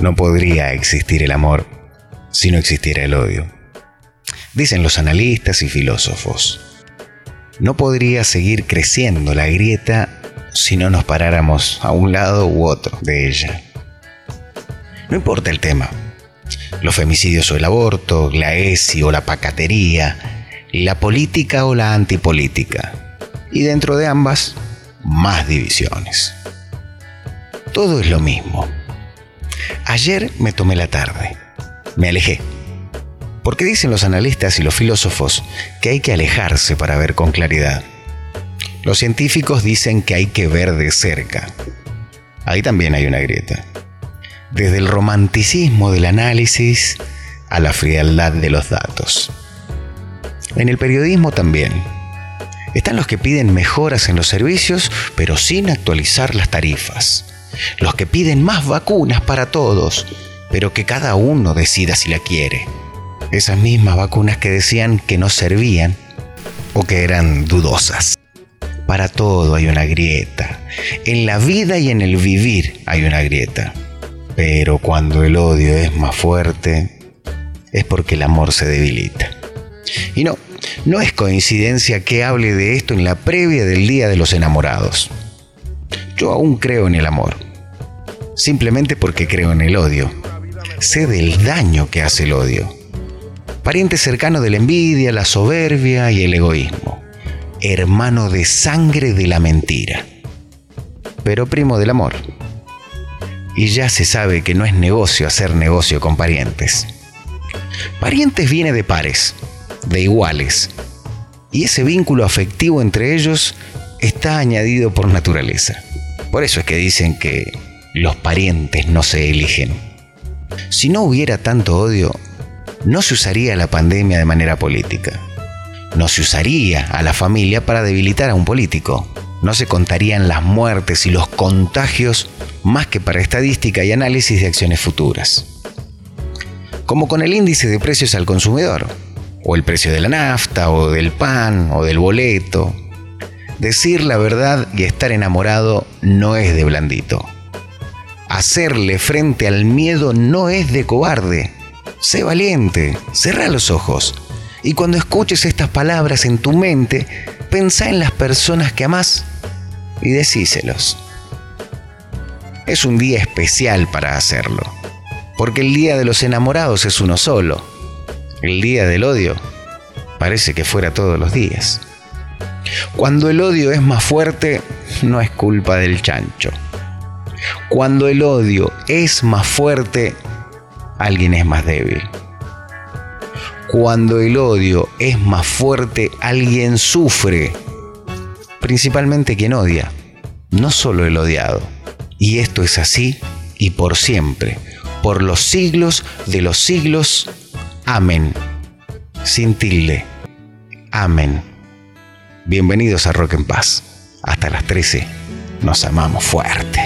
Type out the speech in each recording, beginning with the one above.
No podría existir el amor si no existiera el odio. Dicen los analistas y filósofos, no podría seguir creciendo la grieta si no nos paráramos a un lado u otro de ella. No importa el tema, los femicidios o el aborto, la ESI o la pacatería, la política o la antipolítica, y dentro de ambas, más divisiones. Todo es lo mismo. Ayer me tomé la tarde, me alejé, porque dicen los analistas y los filósofos que hay que alejarse para ver con claridad. Los científicos dicen que hay que ver de cerca. Ahí también hay una grieta. Desde el romanticismo del análisis a la frialdad de los datos. En el periodismo también. Están los que piden mejoras en los servicios, pero sin actualizar las tarifas. Los que piden más vacunas para todos, pero que cada uno decida si la quiere. Esas mismas vacunas que decían que no servían o que eran dudosas. Para todo hay una grieta. En la vida y en el vivir hay una grieta. Pero cuando el odio es más fuerte, es porque el amor se debilita. Y no, no es coincidencia que hable de esto en la previa del Día de los Enamorados. Yo aún creo en el amor. Simplemente porque creo en el odio. Sé del daño que hace el odio. Pariente cercano de la envidia, la soberbia y el egoísmo hermano de sangre de la mentira, pero primo del amor. Y ya se sabe que no es negocio hacer negocio con parientes. Parientes viene de pares, de iguales, y ese vínculo afectivo entre ellos está añadido por naturaleza. Por eso es que dicen que los parientes no se eligen. Si no hubiera tanto odio, no se usaría la pandemia de manera política no se usaría a la familia para debilitar a un político. No se contarían las muertes y los contagios más que para estadística y análisis de acciones futuras. Como con el índice de precios al consumidor, o el precio de la nafta, o del pan, o del boleto. Decir la verdad y estar enamorado no es de blandito. Hacerle frente al miedo no es de cobarde. Sé valiente, cerra los ojos y cuando escuches estas palabras en tu mente, pensá en las personas que amás y decíselos. Es un día especial para hacerlo, porque el día de los enamorados es uno solo. El día del odio parece que fuera todos los días. Cuando el odio es más fuerte, no es culpa del chancho. Cuando el odio es más fuerte, alguien es más débil. Cuando el odio es más fuerte, alguien sufre, principalmente quien odia, no solo el odiado. Y esto es así y por siempre, por los siglos de los siglos. Amén. Sin. Amén. Bienvenidos a Rock en Paz. Hasta las 13. Nos amamos fuerte.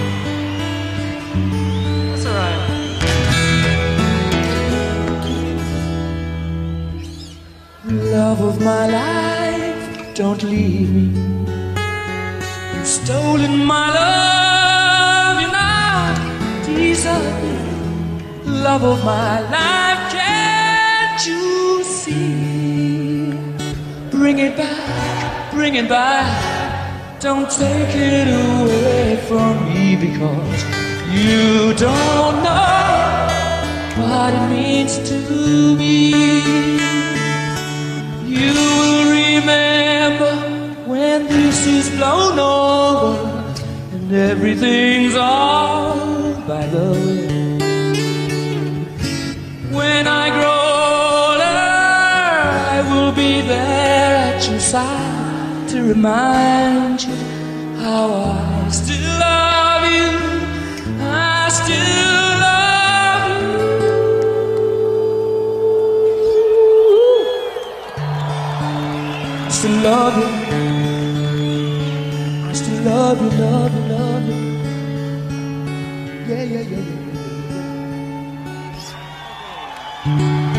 Of my life, don't leave me. You've stolen my love, you're not deserving. Love of my life, can't you see? Bring it back, bring it back. Don't take it away from me because you don't know what it means to me. You will remember when this is blown over and everything's all by the way. When I grow older, I will be there at your side to remind you how I love love love you. Yeah, yeah, yeah, yeah.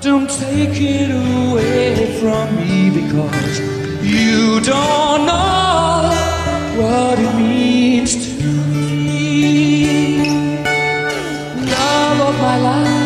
Don't take it away from me because you don't know what it means to me. Love of my life.